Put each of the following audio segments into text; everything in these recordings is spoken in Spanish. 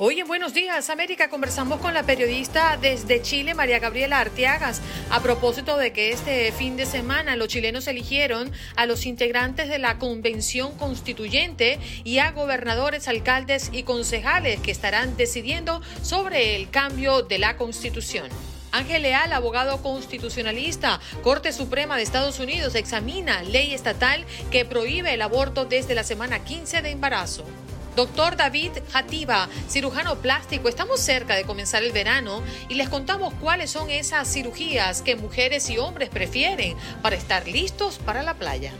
Hoy en Buenos Días América conversamos con la periodista desde Chile, María Gabriela Arteagas, a propósito de que este fin de semana los chilenos eligieron a los integrantes de la Convención Constituyente y a gobernadores, alcaldes y concejales que estarán decidiendo sobre el cambio de la Constitución. Ángel Leal, abogado constitucionalista, Corte Suprema de Estados Unidos, examina ley estatal que prohíbe el aborto desde la semana 15 de embarazo. Doctor David Jativa, cirujano plástico, estamos cerca de comenzar el verano y les contamos cuáles son esas cirugías que mujeres y hombres prefieren para estar listos para la playa.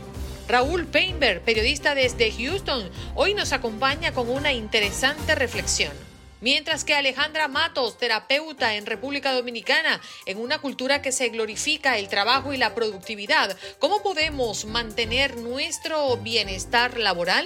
Raúl Painberg, periodista desde Houston, hoy nos acompaña con una interesante reflexión. Mientras que Alejandra Matos, terapeuta en República Dominicana, en una cultura que se glorifica el trabajo y la productividad, ¿cómo podemos mantener nuestro bienestar laboral?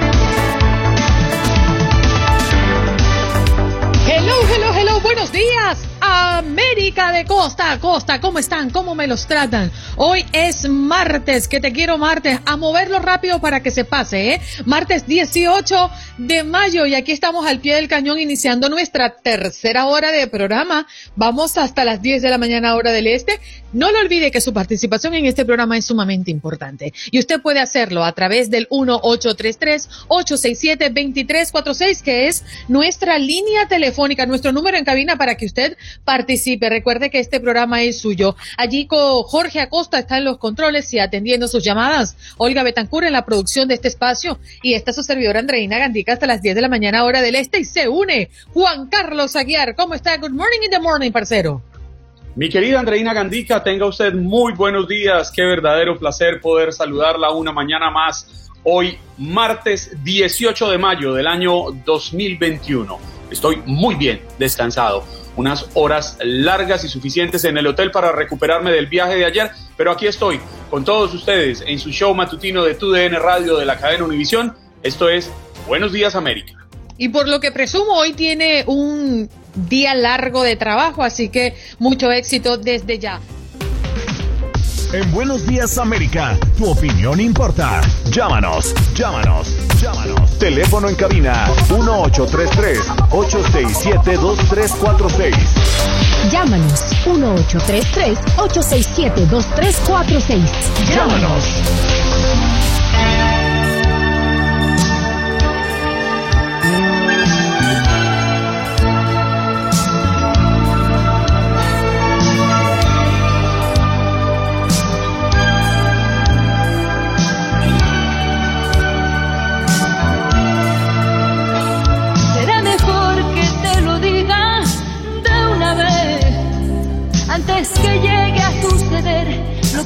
Hello, hello, hello, buenos días. América de costa a costa, ¿cómo están? ¿Cómo me los tratan? Hoy es martes, que te quiero martes, a moverlo rápido para que se pase, ¿eh? Martes 18 de mayo y aquí estamos al pie del cañón iniciando nuestra tercera hora de programa. Vamos hasta las 10 de la mañana hora del este. No lo olvide que su participación en este programa es sumamente importante y usted puede hacerlo a través del 1833-867-2346 que es nuestra línea telefónica, nuestro número en cabina para que usted participe. Recuerde que este programa es suyo. Allí con Jorge Acosta está en los controles y atendiendo sus llamadas. Olga Betancur en la producción de este espacio y está su servidora Andreina Gandica hasta las 10 de la mañana hora del este y se une Juan Carlos Aguiar. ¿Cómo está? Good morning in the morning, parcero. Mi querida Andreina Gandica, tenga usted muy buenos días. Qué verdadero placer poder saludarla una mañana más. Hoy, martes 18 de mayo del año 2021. Estoy muy bien descansado unas horas largas y suficientes en el hotel para recuperarme del viaje de ayer, pero aquí estoy con todos ustedes en su show matutino de TUDN Radio de la cadena Univisión. Esto es Buenos Días América. Y por lo que presumo, hoy tiene un día largo de trabajo, así que mucho éxito desde ya. En Buenos Días América, tu opinión importa. Llámanos, llámanos, llámanos. Teléfono en cabina 1833-867-2346. Llámanos 1833-867-2346. Llámanos.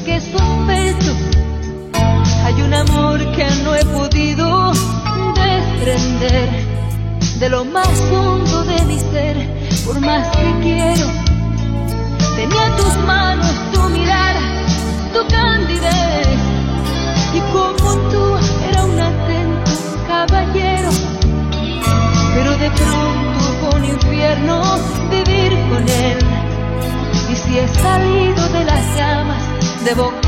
Que sospecho. Hay un amor que no he podido desprender de lo más hondo de mi ser, por más que quiero. Tenía tus manos, tu mirada, tu candidez, y como tú era un atento caballero. Pero de pronto fue un infierno vivir con él de caer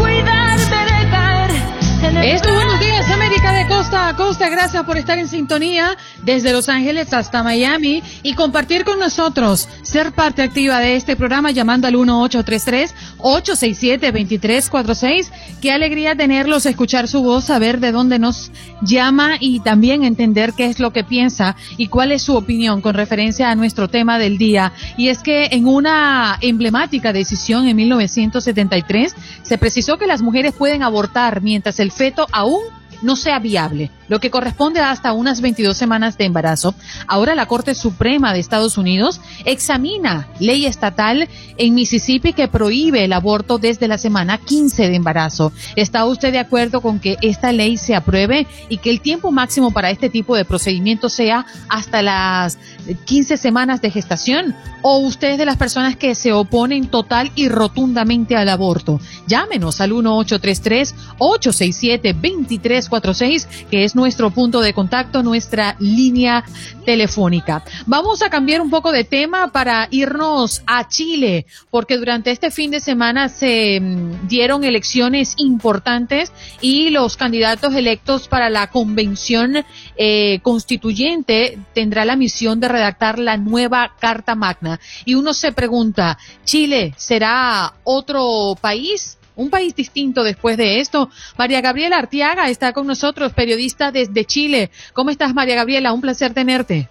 Costa costa. Gracias por estar en sintonía desde Los Ángeles hasta Miami y compartir con nosotros, ser parte activa de este programa llamando al 1833-867-2346. Qué alegría tenerlos, escuchar su voz, saber de dónde nos llama y también entender qué es lo que piensa y cuál es su opinión con referencia a nuestro tema del día. Y es que en una emblemática decisión en 1973 se precisó que las mujeres pueden abortar mientras el feto aún no sea viable lo que corresponde a hasta unas 22 semanas de embarazo. Ahora la Corte Suprema de Estados Unidos examina ley estatal en Mississippi que prohíbe el aborto desde la semana 15 de embarazo. ¿Está usted de acuerdo con que esta ley se apruebe y que el tiempo máximo para este tipo de procedimiento sea hasta las 15 semanas de gestación? ¿O usted es de las personas que se oponen total y rotundamente al aborto? Llámenos al 1833 867 2346 que es nuestro punto de contacto, nuestra línea telefónica. Vamos a cambiar un poco de tema para irnos a Chile, porque durante este fin de semana se mm, dieron elecciones importantes y los candidatos electos para la convención eh, constituyente tendrá la misión de redactar la nueva Carta Magna. Y uno se pregunta, ¿Chile será otro país? Un país distinto después de esto. María Gabriela Artiaga está con nosotros, periodista desde Chile. ¿Cómo estás, María Gabriela? Un placer tenerte.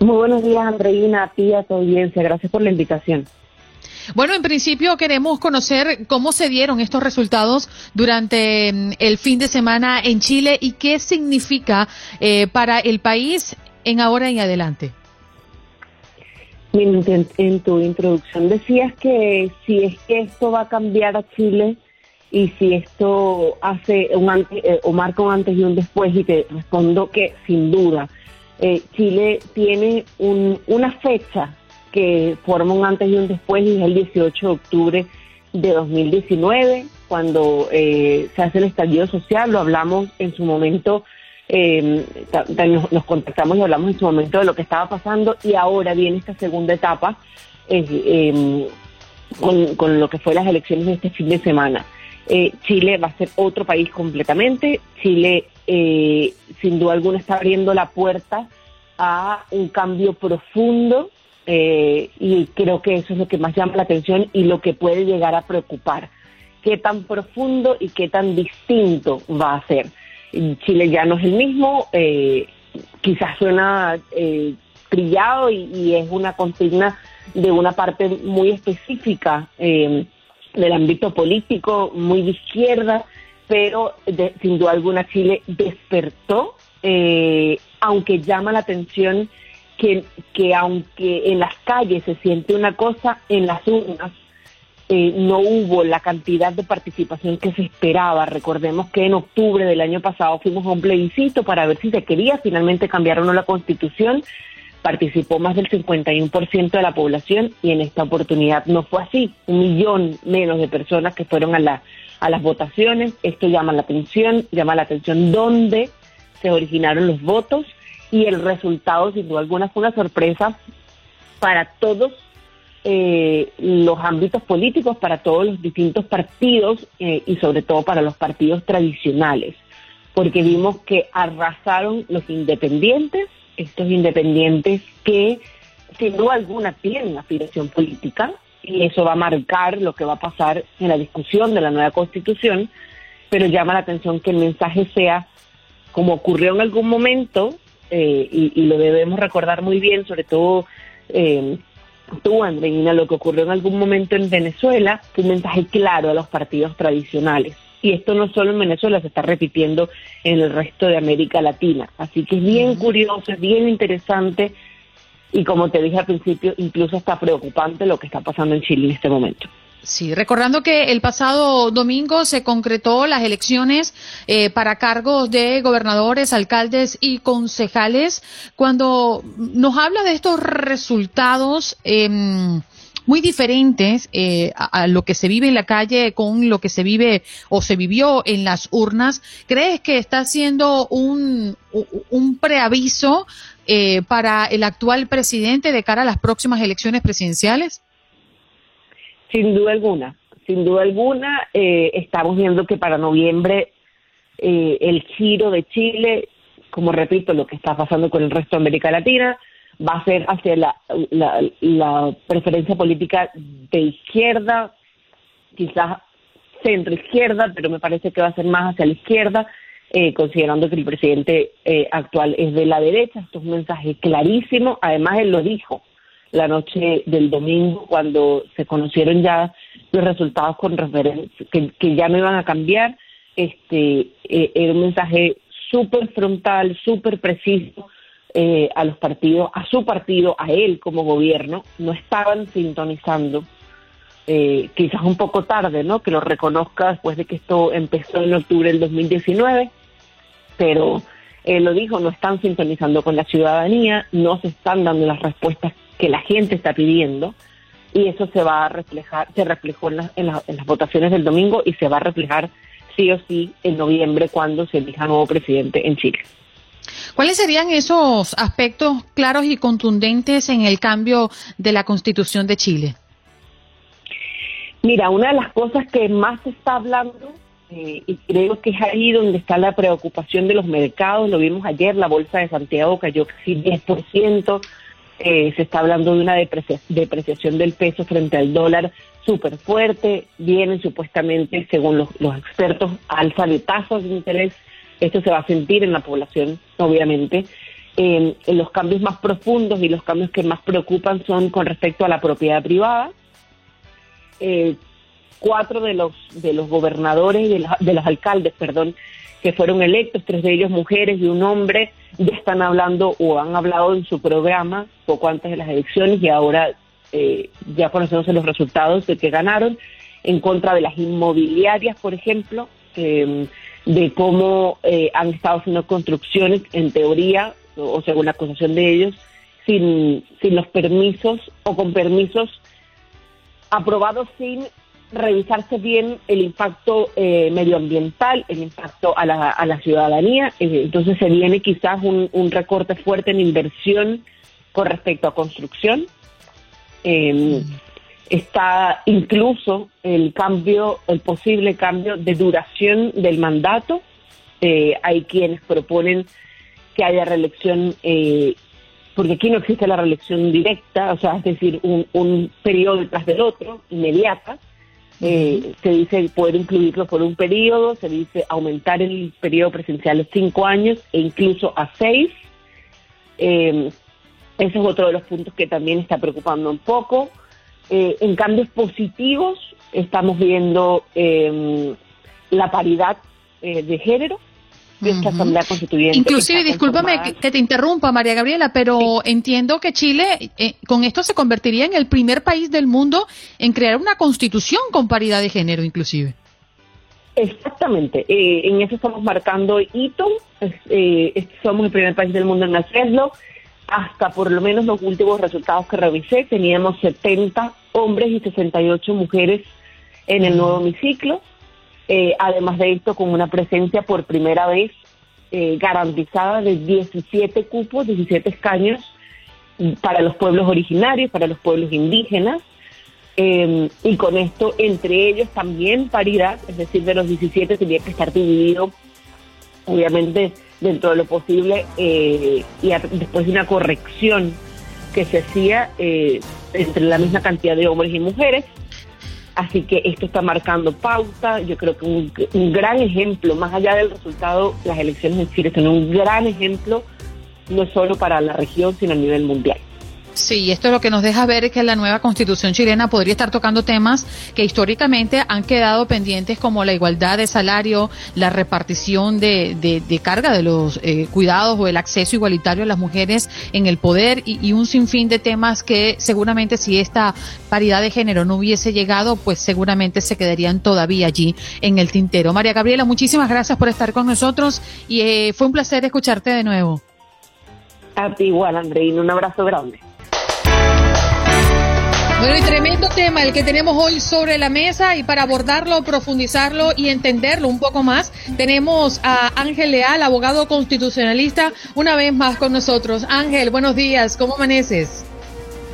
Muy buenos días, Andreina, a ti, a tu audiencia. Gracias por la invitación. Bueno, en principio queremos conocer cómo se dieron estos resultados durante mm, el fin de semana en Chile y qué significa eh, para el país en ahora y adelante. En, tu introducción decías que si es que esto va a cambiar a Chile y si esto hace un antes, eh, o marca un antes y un después, y te respondo que sin duda, eh, Chile tiene una fecha que forma un antes y un después y es el 18 de octubre de 2019, cuando eh, se hace el estallido social, lo hablamos en su momento eh, nos, contactamos y hablamos en su momento de lo que estaba pasando y ahora viene esta segunda etapa em, con, lo que fue las elecciones de este fin de semana. Eh, Chile va a ser otro país completamente. Chile, eh, sin duda alguna, está abriendo la puerta a un cambio profundo eh, y creo que eso es lo que más llama la atención y lo que puede llegar a preocupar. Qué tan profundo y qué tan distinto va a ser. Chile ya no es el mismo, eh, quizás suena eh, trillado y, es una consigna de una parte muy específica eh, del ámbito político, muy de izquierda, pero sin duda alguna Chile despertó, aunque llama la atención que, que aunque en las calles se siente una cosa, en las urnas eh, no hubo la cantidad de participación que se esperaba. Recordemos que en octubre del año pasado fuimos a un plebiscito para ver si se quería finalmente cambiar o no la constitución. Participó más del 51% de la población y en esta oportunidad no fue así. Un millón menos de personas que fueron a, la, a las votaciones. Esto llama la atención, llama la atención dónde se originaron los votos y el resultado sin duda alguna fue una sorpresa para todos eh, los ámbitos políticos para todos los distintos partidos eh, y sobre todo para los partidos tradicionales, porque vimos que arrasaron los independientes, estos independientes que sin duda alguna tienen aspiración política y eso va a marcar lo que va a pasar en la discusión de la nueva constitución, pero llama la atención que el mensaje sea como ocurrió en algún momento, eh, y, y, lo debemos recordar muy bien, sobre todo eh, tú, Andreina, lo que ocurrió en algún momento en Venezuela fue un mensaje claro a los partidos tradicionales. Y esto no solo en Venezuela, se está repitiendo en el resto de América Latina. Así que es bien curioso, es bien interesante y como te dije al principio, incluso está preocupante lo que está pasando en Chile en este momento. Sí, recordando que el pasado domingo se concretó las elecciones eh, para cargos de gobernadores, alcaldes y concejales. Cuando nos habla de estos resultados em, muy diferentes eh, a, lo que se vive en la calle con lo que se vive o se vivió en las urnas, ¿crees que está siendo un, un preaviso eh, para el actual presidente de cara a las próximas elecciones presidenciales? Sin duda alguna, sin duda alguna, eh, estamos viendo que para noviembre eh, el giro de Chile, como repito, lo que está pasando con el resto de América Latina, va a ser hacia la, la, preferencia política de izquierda, quizás centro izquierda, pero me parece que va a ser más hacia la izquierda, eh, considerando que el presidente eh, actual es de la derecha. Esto es un mensaje clarísimo. Además, él lo dijo la noche del domingo cuando se conocieron ya los resultados con referencia, que, ya no iban a cambiar. Este, eh, era un mensaje súper frontal, súper preciso a los partidos, a su partido, a él como gobierno. No estaban sintonizando quizás un poco tarde, ¿no? Que lo reconozca después de que esto empezó en octubre del 2019 pero eh, lo dijo, no están sintonizando con la ciudadanía, no se están dando las respuestas que la gente está pidiendo y eso se va a reflejar, se reflejó en, las votaciones del domingo y se va a reflejar sí o sí en noviembre cuando se elija nuevo presidente en Chile. ¿Cuáles serían esos aspectos claros y contundentes en el cambio de la Constitución de Chile? Mira, una de las cosas que más se está hablando eh, y creo que es ahí donde está la preocupación de los mercados. Lo vimos ayer, la bolsa de Santiago cayó casi 10%. Eh, se está hablando de una depreciación del peso frente al dólar súper fuerte. Vienen supuestamente, según los, expertos, alza de tasas de interés. Esto se va a sentir en la población, obviamente. en los cambios más profundos y los cambios que más preocupan son con respecto a la propiedad privada. Eh, cuatro de los, de los gobernadores y de, los alcaldes, perdón, que fueron electos, tres de ellos mujeres y un hombre, ya están hablando o han hablado en su programa poco antes de las elecciones y ahora eh, ya conocemos los resultados de que ganaron en contra de las inmobiliarias, por ejemplo, de cómo eh, han estado haciendo construcciones, en teoría, o según la acusación de ellos, sin, sin los permisos o con permisos aprobados sin revisarse bien el impacto eh, medioambiental, el impacto a la, a la ciudadanía. Eh, entonces se viene quizás un, un, recorte fuerte en inversión con respecto a construcción. Em, está incluso el cambio, el posible cambio de duración del mandato. Eh, hay quienes proponen que haya reelección porque aquí no existe la reelección directa, o sea, es decir, un, un periodo detrás del otro, inmediata, eh, se dice poder incluirlo por un periodo, se dice aumentar el periodo presencial de cinco años e incluso a seis. Eh, ese es otro de los puntos que también está preocupando un poco. Eh, en cambios positivos estamos viendo em, la paridad eh, de género, Inclusive, discúlpame que, te interrumpa, María Gabriela, pero entiendo que Chile eh, con esto se convertiría en el primer país del mundo en crear una constitución con paridad de género, inclusive. Exactamente, eh, en eso estamos marcando hito, eh, somos el primer país del mundo en hacerlo, hasta por lo menos los últimos resultados que revisé, teníamos 70 hombres y 68 mujeres en el nuevo hemiciclo, eh, además de esto, con una presencia por primera vez eh, garantizada de 17 cupos, 17 escaños para los pueblos originarios, para los pueblos indígenas, em, y con esto, entre ellos también paridad, es decir, de los 17 tenía que estar dividido, obviamente, dentro de lo posible, eh, y después de una corrección que se hacía entre la misma cantidad de hombres y mujeres, Así que esto está marcando pauta. Yo creo que un, gran ejemplo, más allá del resultado, las elecciones en Chile son un gran ejemplo, no solo para la región, sino a nivel mundial. Sí, esto es lo que nos deja ver que la nueva constitución chilena podría estar tocando temas que históricamente han quedado pendientes como la igualdad de salario, la repartición de, de, carga de los eh, cuidados o el acceso igualitario a las mujeres en el poder y, y, un sinfín de temas que seguramente si esta paridad de género no hubiese llegado, pues seguramente se quedarían todavía allí en el tintero. María Gabriela, muchísimas gracias por estar con nosotros y eh, fue un placer escucharte de nuevo. A ti igual, Andreina, un abrazo grande. Bueno, y tremendo tema el que tenemos hoy sobre la mesa y para abordarlo, profundizarlo y entenderlo un poco más, tenemos a Ángel Leal, abogado constitucionalista, una vez más con nosotros. Ángel, buenos días, ¿cómo amaneces?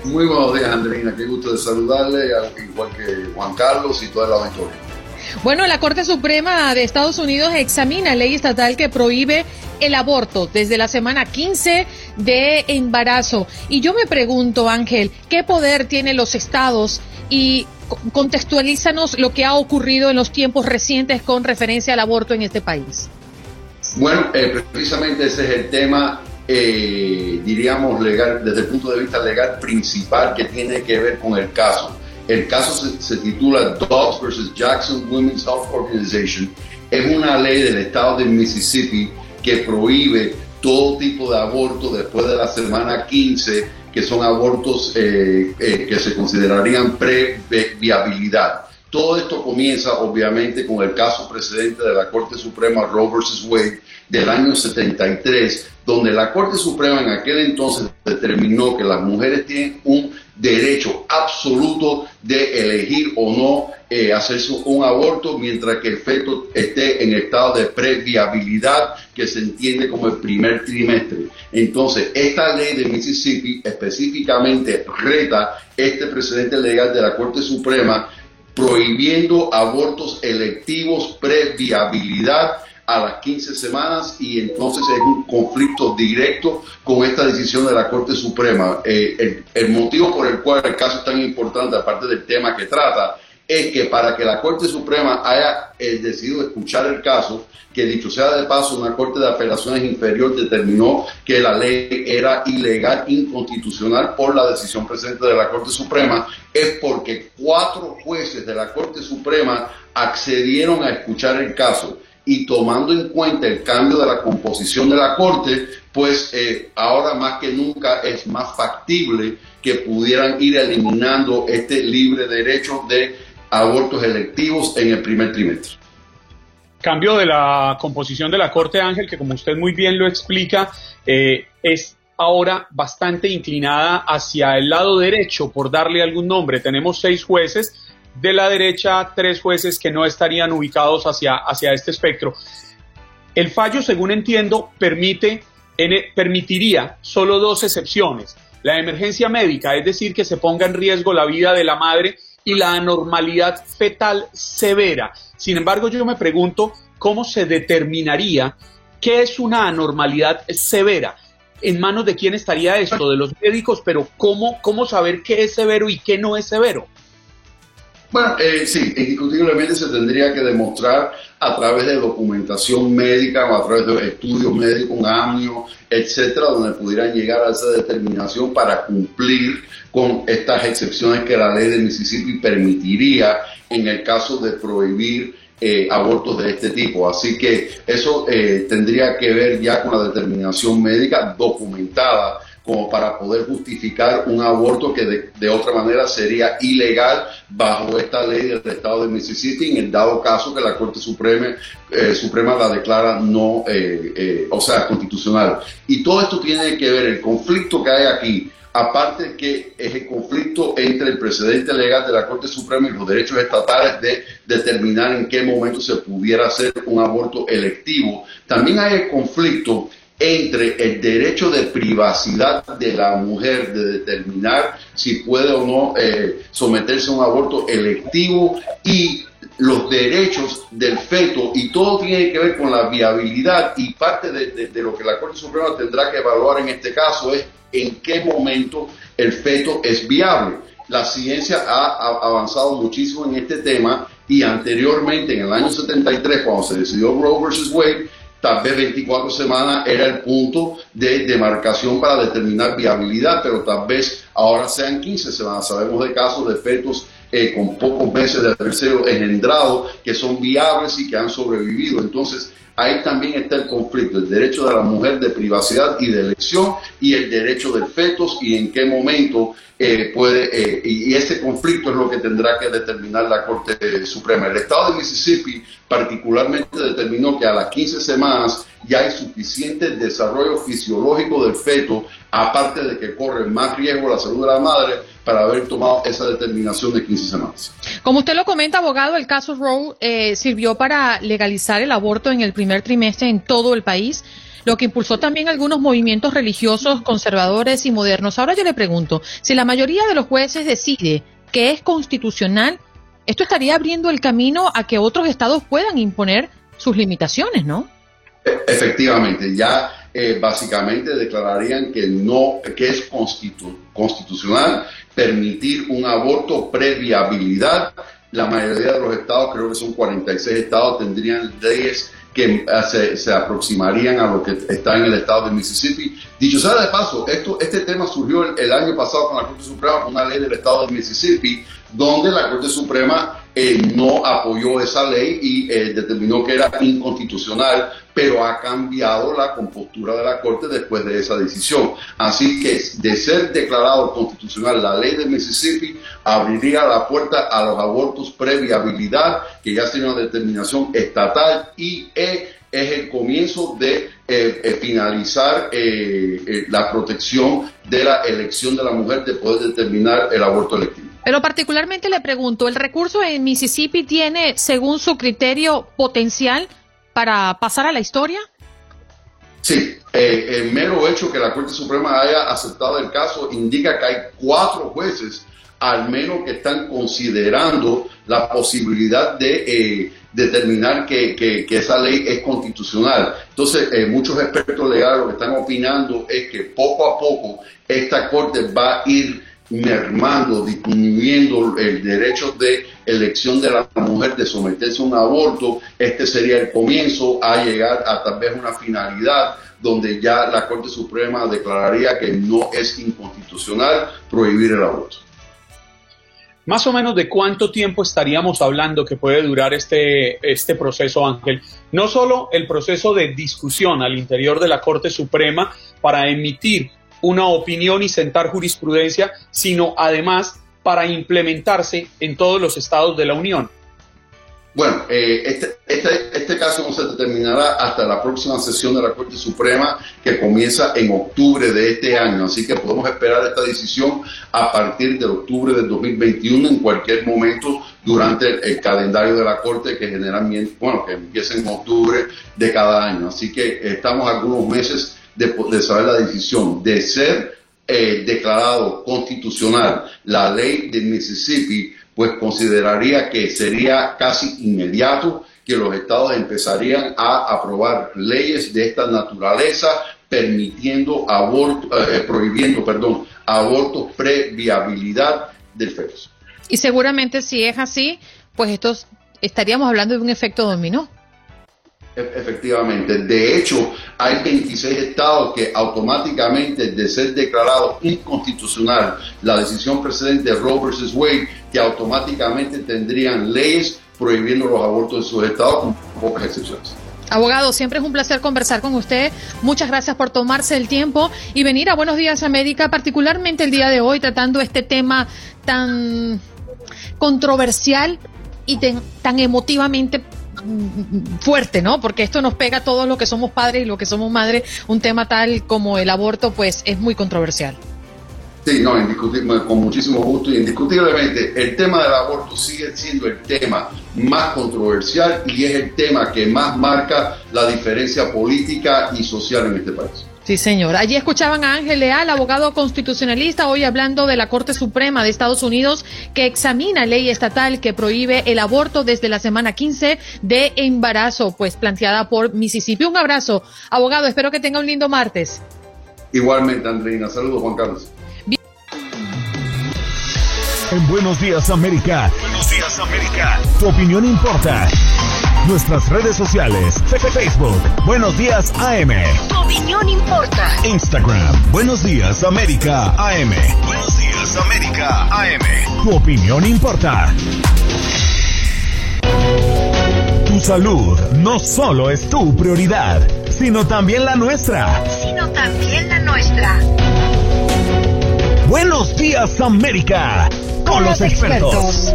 Muy buenos días, Andreina, qué gusto de saludarle, igual que Juan Carlos y toda la auditoría. Bueno, la Corte Suprema de Estados Unidos examina ley estatal que prohíbe el aborto desde la semana 15 de embarazo. Y yo me pregunto, Ángel, ¿qué poder tienen los estados? Y contextualízanos lo que ha ocurrido en los tiempos recientes con referencia al aborto en este país. Bueno, eh, precisamente ese es el tema, eh, diríamos, legal, desde el punto de vista legal principal que tiene que ver con el caso. El caso se, titula Dogs vs. Jackson Women's Health Organization. Es una ley del estado de Mississippi que prohíbe todo tipo de aborto después de la semana 15, que son abortos eh, eh, que se considerarían pre-viabilidad. Todo esto comienza obviamente con el caso precedente de la Corte Suprema Roe vs. Wade del año 73, donde la Corte Suprema en aquel entonces determinó que las mujeres tienen un derecho absoluto de elegir o no eh, hacerse un aborto mientras que el feto esté en estado de previabilidad que se entiende como el primer trimestre. Entonces, esta ley de Mississippi específicamente reta este precedente legal de la Corte Suprema prohibiendo abortos electivos previabilidad a las 15 semanas y entonces es un conflicto directo con esta decisión de la Corte Suprema. Eh, el, motivo por el cual el caso es tan importante, aparte del tema que trata, es que para que la Corte Suprema haya eh, decidido escuchar el caso, que dicho sea de paso, una Corte de Apelaciones Inferior determinó que la ley era ilegal, inconstitucional por la decisión presente de la Corte Suprema, es porque cuatro jueces de la Corte Suprema accedieron a escuchar el caso y tomando en cuenta el cambio de la composición de la Corte, pues eh, ahora más que nunca es más factible que pudieran ir eliminando este libre derecho de abortos electivos en el primer trimestre. Cambio de la composición de la Corte Ángel, que como usted muy bien lo explica, eh, es ahora bastante inclinada hacia el lado derecho, por darle algún nombre. Tenemos seis jueces, de la derecha tres jueces que no estarían ubicados hacia, hacia este espectro. El fallo, según entiendo, permite, permitiría solo dos excepciones. La emergencia médica, es decir, que se ponga en riesgo la vida de la madre y la anormalidad fetal severa. Sin embargo, yo me pregunto cómo se determinaría qué es una anormalidad severa. ¿En manos de quién estaría esto? De los médicos, pero ¿cómo, cómo saber qué es severo y qué no es severo? Bueno, eh, sí, indiscutiblemente se tendría que demostrar a través de documentación médica o a través de estudios médicos, un amnio, etcétera, donde pudieran llegar a esa determinación para cumplir con estas excepciones que la ley de Mississippi permitiría en el caso de prohibir eh, abortos de este tipo. Así que eso eh, tendría que ver ya con la determinación médica documentada como para poder justificar un aborto que de, otra manera sería ilegal bajo esta ley del estado de Mississippi en el dado caso que la Corte Suprema, eh, Suprema la declara no, eh, eh, o sea, constitucional. Y todo esto tiene que ver, el conflicto que hay aquí, aparte que es el conflicto entre el precedente legal de la Corte Suprema y los derechos estatales de determinar en qué momento se pudiera hacer un aborto electivo, también hay el conflicto entre el derecho de privacidad de la mujer de determinar si puede o no eh, someterse a un aborto electivo y los derechos del feto y todo tiene que ver con la viabilidad y parte de, lo que la Corte Suprema tendrá que evaluar en este caso es en qué momento el feto es viable. La ciencia ha avanzado muchísimo en este tema y anteriormente en el año 73 cuando se decidió Roe versus Wade tal vez 24 semanas era el punto de demarcación para determinar viabilidad, pero tal vez ahora sean 15 semanas. Sabemos de casos de fetos eh, con pocos meses de haber sido engendrado que son viables y que han sobrevivido. Entonces, ahí también está el conflicto, el derecho de la mujer de privacidad y de elección y el derecho del fetos y en qué momento eh, puede, eh, y ese conflicto es lo que tendrá que determinar la Corte Suprema. El Estado de Mississippi particularmente determinó que a las 15 semanas ya hay suficiente desarrollo fisiológico del feto, aparte de que corre más riesgo la salud de la madre para haber tomado esa determinación de 15 semanas. Como usted lo comenta, abogado, el caso Roe eh, sirvió para legalizar el aborto en el primer trimestre en todo el país lo que impulsó también algunos movimientos religiosos conservadores y modernos. Ahora yo le pregunto, si la mayoría de los jueces decide que es constitucional, esto estaría abriendo el camino a que otros estados puedan imponer sus limitaciones, ¿no? E, efectivamente, ya eh, básicamente declararían que no, que es constitucional permitir un aborto previabilidad. La mayoría de los estados, creo que son 46 estados, tendrían leyes que eh, se, aproximarían a lo que está en el estado de Mississippi. Dicho sea de paso, esto, este tema surgió el, año pasado con la Corte Suprema, con una ley del estado de Mississippi, donde la Corte Suprema eh, no apoyó esa ley y eh, determinó que era inconstitucional, pero ha cambiado la compostura de la Corte después de esa decisión. Así que de ser declarado constitucional la ley de Mississippi, abriría la puerta a los abortos previabilidad, que ya tiene una determinación estatal y eh, es el comienzo de finalizar la protección de la elección de la mujer de poder determinar el aborto electivo. Pero particularmente le pregunto, ¿el recurso en Mississippi tiene, según su criterio, potencial para pasar a la historia? Sí, eh, el mero hecho que la Corte Suprema haya aceptado el caso indica que hay cuatro jueces al menos que están considerando la posibilidad de eh, determinar que, esa ley es constitucional. Entonces, eh, muchos expertos legales lo que están opinando es que poco a poco esta Corte va a ir mermando, disminuyendo el derecho de elección de la mujer de someterse a un aborto, este sería el comienzo a llegar a tal vez una finalidad donde ya la Corte Suprema declararía que no es inconstitucional prohibir el aborto. Más o menos de cuánto tiempo estaríamos hablando que puede durar este, este proceso, Ángel. No solo el proceso de discusión al interior de la Corte Suprema para emitir una opinión y sentar jurisprudencia, sino además para implementarse en todos los estados de la Unión. Bueno, eh, este, este, este, caso no se determinará hasta la próxima sesión de la Corte Suprema que comienza en octubre de este año, así que podemos esperar esta decisión a partir de octubre del 2021 en cualquier momento durante el, calendario de la Corte que generalmente, bueno, que empieza en octubre de cada año, así que estamos algunos meses de, saber la decisión de ser eh, declarado constitucional la ley de Mississippi, pues consideraría que sería casi inmediato que los estados empezarían a aprobar leyes de esta naturaleza, permitiendo aborto, eh, prohibiendo, perdón, abortos previabilidad del feto. Y seguramente si es así, pues estos estaríamos hablando de un efecto dominó. E, efectivamente. De hecho, hay 26 estados que automáticamente, de ser declarado inconstitucional la decisión precedente Roe vs. Wade, que automáticamente tendrían leyes prohibiendo los abortos en sus estados, con pocas excepciones. Abogado, siempre es un placer conversar con usted. Muchas gracias por tomarse el tiempo y venir a Buenos Días América, particularmente el día de hoy, tratando este tema tan controversial y tan emotivamente fuerte, ¿no? Porque esto nos pega a todos los que somos padres y los que somos madres. Un tema tal como el aborto, pues es muy controversial. Sí, no, con muchísimo gusto y indiscutiblemente el tema del aborto sigue siendo el tema más controversial y es el tema que más marca la diferencia política y social en este país. Sí, señor. Allí escuchaban a Ángel Leal, abogado constitucionalista, hoy hablando de la Corte Suprema de Estados Unidos que examina ley estatal que prohíbe el aborto desde la semana 15 de embarazo, pues planteada por Mississippi. Un abrazo, abogado. Espero que tenga un lindo martes. Igualmente, Andreina. Saludos, Juan Carlos. En Buenos Días, América. Buenos Días, América. Tu opinión importa. Nuestras redes sociales. Facebook. Buenos días AM. Tu opinión importa. Instagram. Buenos días América AM. Buenos días América AM. Tu opinión importa. Tu salud no solo es tu prioridad, sino también la nuestra. Sino también la nuestra. Buenos días América. Con, los, expertos.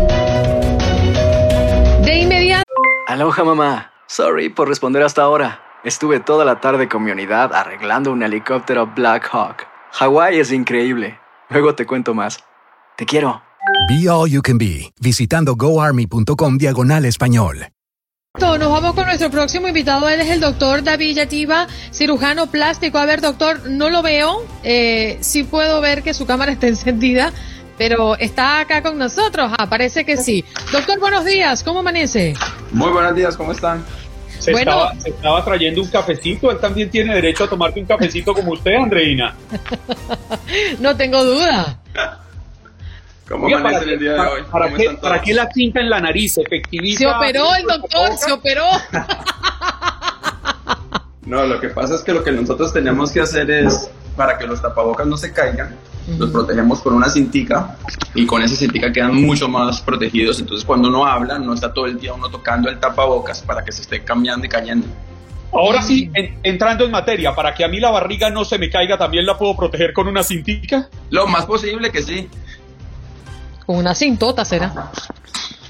Aloha mamá. Sorry por responder hasta ahora. Estuve toda la tarde con mi unidad arreglando un helicóptero Black Hawk. Hawái es increíble. Luego te cuento más. Te quiero. Be All You Can Be, visitando goarmy.com diagonal español. Nos vamos con nuestro próximo invitado. Él es el doctor David Yativa, cirujano plástico. A ver, doctor, no lo veo. Eh, sí puedo ver que su cámara está encendida pero está acá con nosotros. Ah, parece que sí. Doctor, buenos días. ¿Cómo amanece? Muy buenos días, ¿cómo están? Se, estaba, se estaba trayendo un cafecito. Él también tiene derecho a tomarte un cafecito como usted, Andreina. no tengo duda. ¿Cómo amanece el día de hoy? ¿Para, qué, ¿Para qué la cinta en la nariz? Efectiviza. Se operó el doctor, se operó. No, lo que pasa es que lo que nosotros tenemos que hacer es, para que los tapabocas no se caigan, los protegemos con una cintica y con esa cintica quedan mucho más protegidos. Entonces, cuando uno habla, no está todo el día uno tocando el tapabocas para que se esté cambiando y cayendo. Ahora sí, entrando en materia, para que a mí la barriga no se me caiga, ¿también la puedo proteger con una cintica? Lo más posible que sí. Con una cintota será.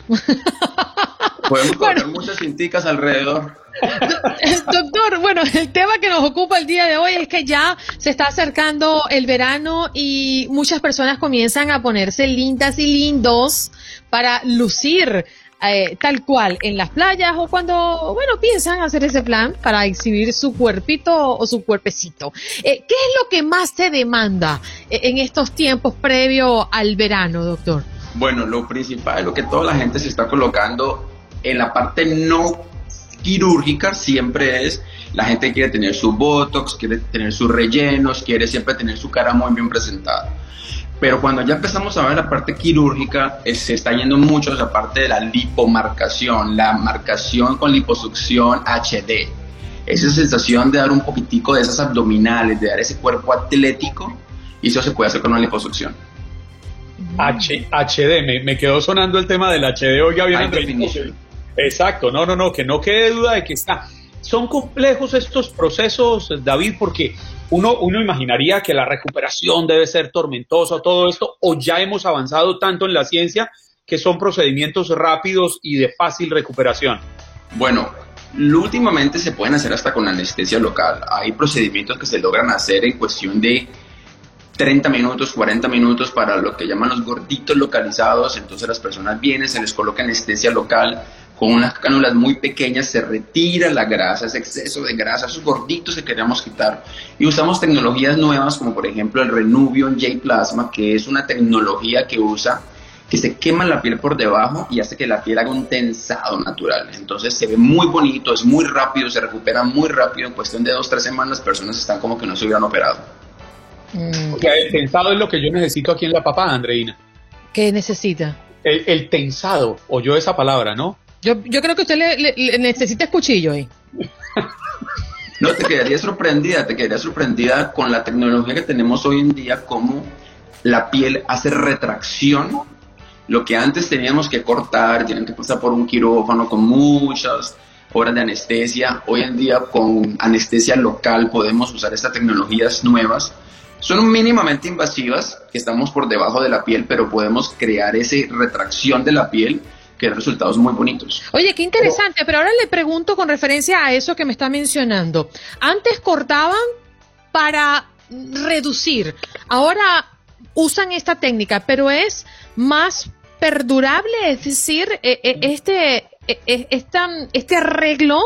Podemos poner muchas cinticas alrededor. Doctor, bueno, el tema que nos ocupa el día de hoy es que ya se está acercando el verano y muchas personas comienzan a ponerse lindas y lindos para lucir eh, tal cual en las playas o cuando, bueno, piensan hacer ese plan para exhibir su cuerpito o su cuerpecito. Eh, ¿Qué es lo que más se demanda eh, en estos tiempos previo al verano, doctor? Bueno, lo principal, lo que toda la gente se está colocando en la parte no quirúrgica siempre es la gente quiere tener su botox, quiere tener sus rellenos, quiere siempre tener su cara muy bien presentada. Pero cuando ya empezamos a ver la parte quirúrgica, se está yendo mucho esa parte de la lipomarcación, la marcación con liposucción HD. Esa sensación de dar un poquitico de esas abdominales, de dar ese cuerpo atlético, y eso se puede hacer con una liposucción. H HD, me, quedó sonando el tema del HD, oiga bien, Exacto, no, no, no, que no quede duda de que está. Son complejos estos procesos, David, porque uno, uno imaginaría que la recuperación debe ser tormentosa, todo esto, o ya hemos avanzado tanto en la ciencia que son procedimientos rápidos y de fácil recuperación. Bueno, últimamente se pueden hacer hasta con anestesia local. Hay procedimientos que se logran hacer en cuestión de 30 minutos, 40 minutos para lo que llaman los gorditos localizados. Entonces las personas vienen, se les coloca anestesia local con unas cánulas muy pequeñas, se retira la grasa, ese exceso de grasa, esos gorditos que queremos quitar. Y usamos tecnologías nuevas como por ejemplo el Renuvion J Plasma, que es una tecnología que usa que se quema la piel por debajo y hace que la piel haga un tensado natural. Entonces se ve muy bonito, es muy rápido, se recupera muy rápido. En cuestión de dos, tres semanas, personas están como que no se hubieran operado. Mm. el tensado es lo que yo necesito aquí en la papada, Andreina. ¿Qué necesita? El, el tensado, oyó esa palabra, ¿no? Yo, yo creo que usted le, necesita cuchillo ahí. No, te quedaría sorprendida, te quedaría sorprendida con la tecnología que tenemos hoy en día, cómo la piel hace retracción. Lo que antes teníamos que cortar, tienen que pasar por un quirófano con muchas horas de anestesia. Hoy en día con anestesia local podemos usar estas tecnologías nuevas. Son mínimamente invasivas, que estamos por debajo de la piel, pero podemos crear esa retracción de la piel que resultados muy bonitos. Oye, qué interesante, pero, ahora le pregunto con referencia a eso que me está mencionando. Antes cortaban para reducir, ahora usan esta técnica, pero es más perdurable, es decir, e, e, este, e, este arreglo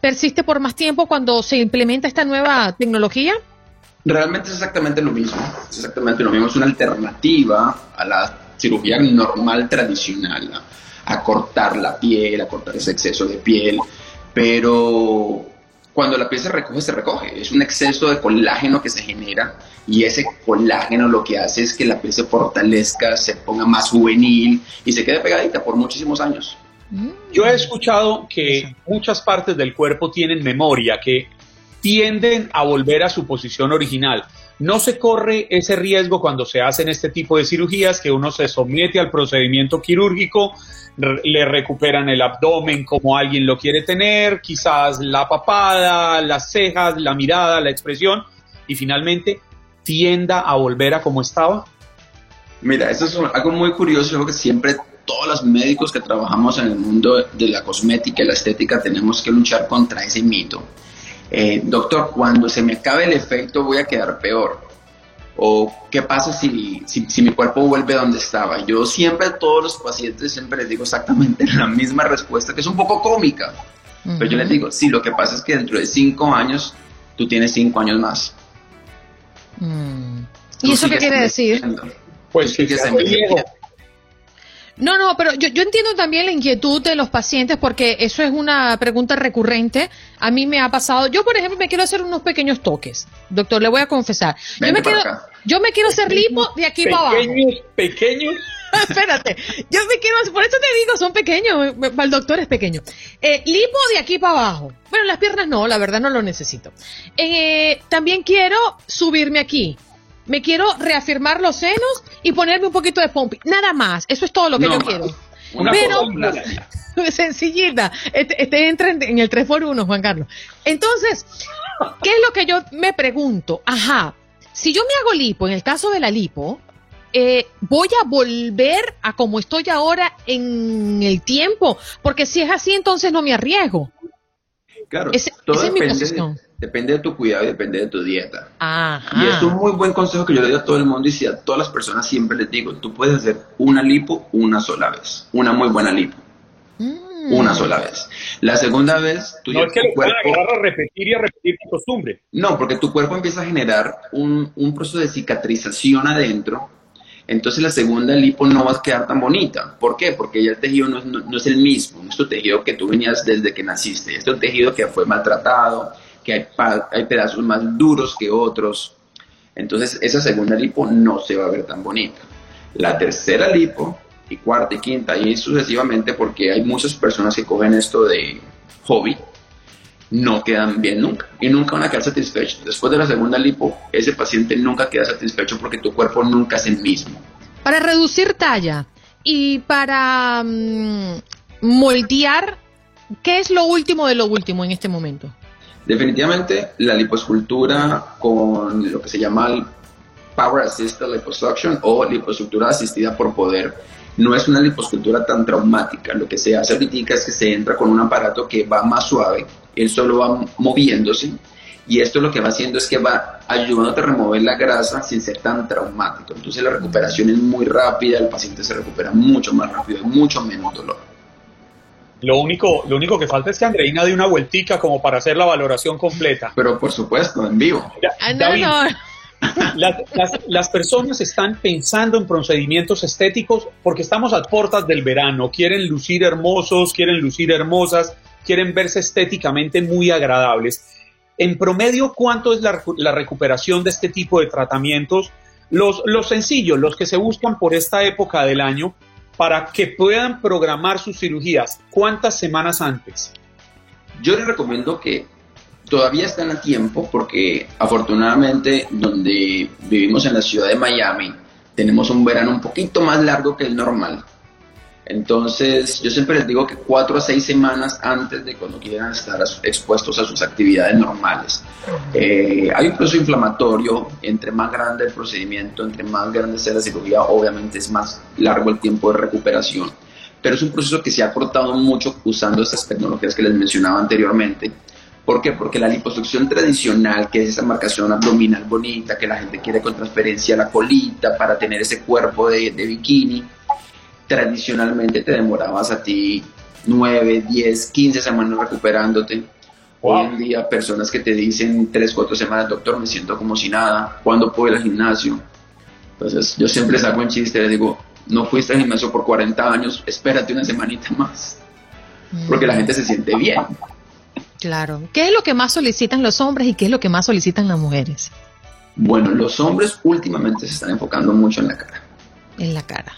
persiste por más tiempo cuando se implementa esta nueva tecnología. Realmente es exactamente lo mismo, es exactamente lo mismo, es una alternativa a la cirugía normal tradicional a cortar la piel, a cortar ese exceso de piel, pero cuando la piel se recoge, se recoge. Es un exceso de colágeno que se genera y ese colágeno lo que hace es que la piel se fortalezca, se ponga más juvenil y se quede pegadita por muchísimos años. Yo he escuchado que muchas partes del cuerpo tienen memoria, que tienden a volver a su posición original. No se corre ese riesgo cuando se hacen este tipo de cirugías, que uno se somete al procedimiento quirúrgico, le recuperan el abdomen como alguien lo quiere tener, quizás la papada, las cejas, la mirada, la expresión, y finalmente tienda a volver a como estaba? Mira, eso es algo muy curioso, que siempre todos los médicos que trabajamos en el mundo de la cosmética y la estética tenemos que luchar contra ese mito. Eh, doctor, cuando se me acabe el efecto voy a quedar peor o qué pasa si, si, mi cuerpo vuelve donde estaba. Yo siempre a todos los pacientes siempre les digo exactamente la misma respuesta, que es un poco cómica, pero yo les digo, sí, lo que pasa es que dentro de cinco años tú tienes cinco años más. Mm. ¿Y eso qué quiere decir? Pues sí, que se no, no, pero yo, yo entiendo también la inquietud de los pacientes porque eso es una pregunta recurrente. A mí me ha pasado, yo por ejemplo me quiero hacer unos pequeños toques, doctor, le voy a confesar. Yo me, quiero, yo me quiero hacer lipo de aquí para abajo. Pequeños, pequeños. Espérate, yo me quiero, por eso te digo, son pequeños, para el doctor es pequeño. Eh, lipo de aquí para abajo. Bueno, las piernas no, la verdad no lo necesito. Eh, también quiero subirme aquí me quiero reafirmar los senos y ponerme un poquito de pompi. Nada más. Eso es todo lo que yo quiero. Pero, sencillita. Este, este, entra en, el 3x1, Juan Carlos. Entonces, ¿qué es lo que yo me pregunto? Ajá, si yo me hago lipo, en el caso de la lipo, eh, voy a volver a como estoy ahora en el tiempo, porque si es así, entonces no me arriesgo. Claro, todo es mi posición depende de tu cuidado y depende de tu dieta. Y es un muy buen consejo que yo le doy a todo el mundo y si a todas las personas siempre les digo, tú puedes hacer una lipo una sola vez, una muy buena lipo. Mm. Una sola vez. La segunda vez, tu no es que cuerpo... a repetir y a repetir tu costumbre. No, porque tu cuerpo empieza a generar un, un proceso de cicatrización adentro entonces la segunda lipo no va a quedar tan bonita. ¿Por qué? Porque ya el tejido no, es el mismo, no tejido que tú venías desde que naciste, este es un tejido que fue maltratado, que hay, pedazos más duros que otros. Entonces esa segunda lipo no se va a ver tan bonita. La tercera lipo y cuarta y quinta y sucesivamente porque hay muchas personas que cogen esto de hobby no quedan bien nunca y nunca van a quedar satisfechos. Después de la segunda lipo, ese paciente nunca queda satisfecho porque tu cuerpo nunca es el mismo. Para reducir talla y para mm, moldear, ¿qué es lo último de lo último en este momento? Definitivamente la liposcultura con lo que se llama el Power Assisted Liposuction o liposcultura asistida por poder no es una liposcultura tan traumática. Lo que se hace ahorita es que se entra con un aparato que va más suave, él solo va moviéndose y esto lo que va haciendo es que va ayudándote a remover la grasa sin ser tan traumático. Entonces la recuperación es muy rápida, el paciente se recupera mucho más rápido y mucho menos dolor. Lo único, lo único que falta es que Andreina dé una vueltica como para hacer la valoración completa. Pero por supuesto, en vivo. Ah, las, personas están pensando en procedimientos estéticos porque estamos a puertas del verano. Quieren lucir hermosos, quieren lucir hermosas, quieren verse estéticamente muy agradables. En promedio, ¿cuánto es la, recuperación de este tipo de tratamientos? Los, los sencillos, los que se buscan por esta época del año, para que puedan programar sus cirugías? ¿Cuántas semanas antes? Yo les recomiendo que todavía están a tiempo porque afortunadamente donde vivimos en la ciudad de Miami tenemos un verano un poquito más largo que el normal. Entonces, yo siempre les digo que cuatro a seis semanas antes de cuando quieran estar expuestos a sus actividades normales. Eh, hay un proceso inflamatorio, entre más grande el procedimiento, entre más grande sea la cirugía, obviamente es más largo el tiempo de recuperación. Pero es un proceso que se ha cortado mucho usando estas tecnologías que les mencionaba anteriormente. ¿Por qué? Porque la liposucción tradicional, que es esa marcación abdominal bonita, que la gente quiere con transferencia a la colita para tener ese cuerpo de, de bikini, tradicionalmente te demorabas a ti 9, 10, 15 semanas recuperándote. Hoy en día, personas que te dicen 3, 4 semanas, doctor, me siento como si nada, ¿cuándo puedo ir al gimnasio? Entonces, yo siempre saco un chiste, le digo, no fuiste al gimnasio por 40 años, espérate una semanita más. Porque la gente se siente bien. Claro. ¿Qué es lo que más solicitan los hombres y qué es lo que más solicitan las mujeres? Bueno, los hombres últimamente se están enfocando mucho en la cara. En la cara.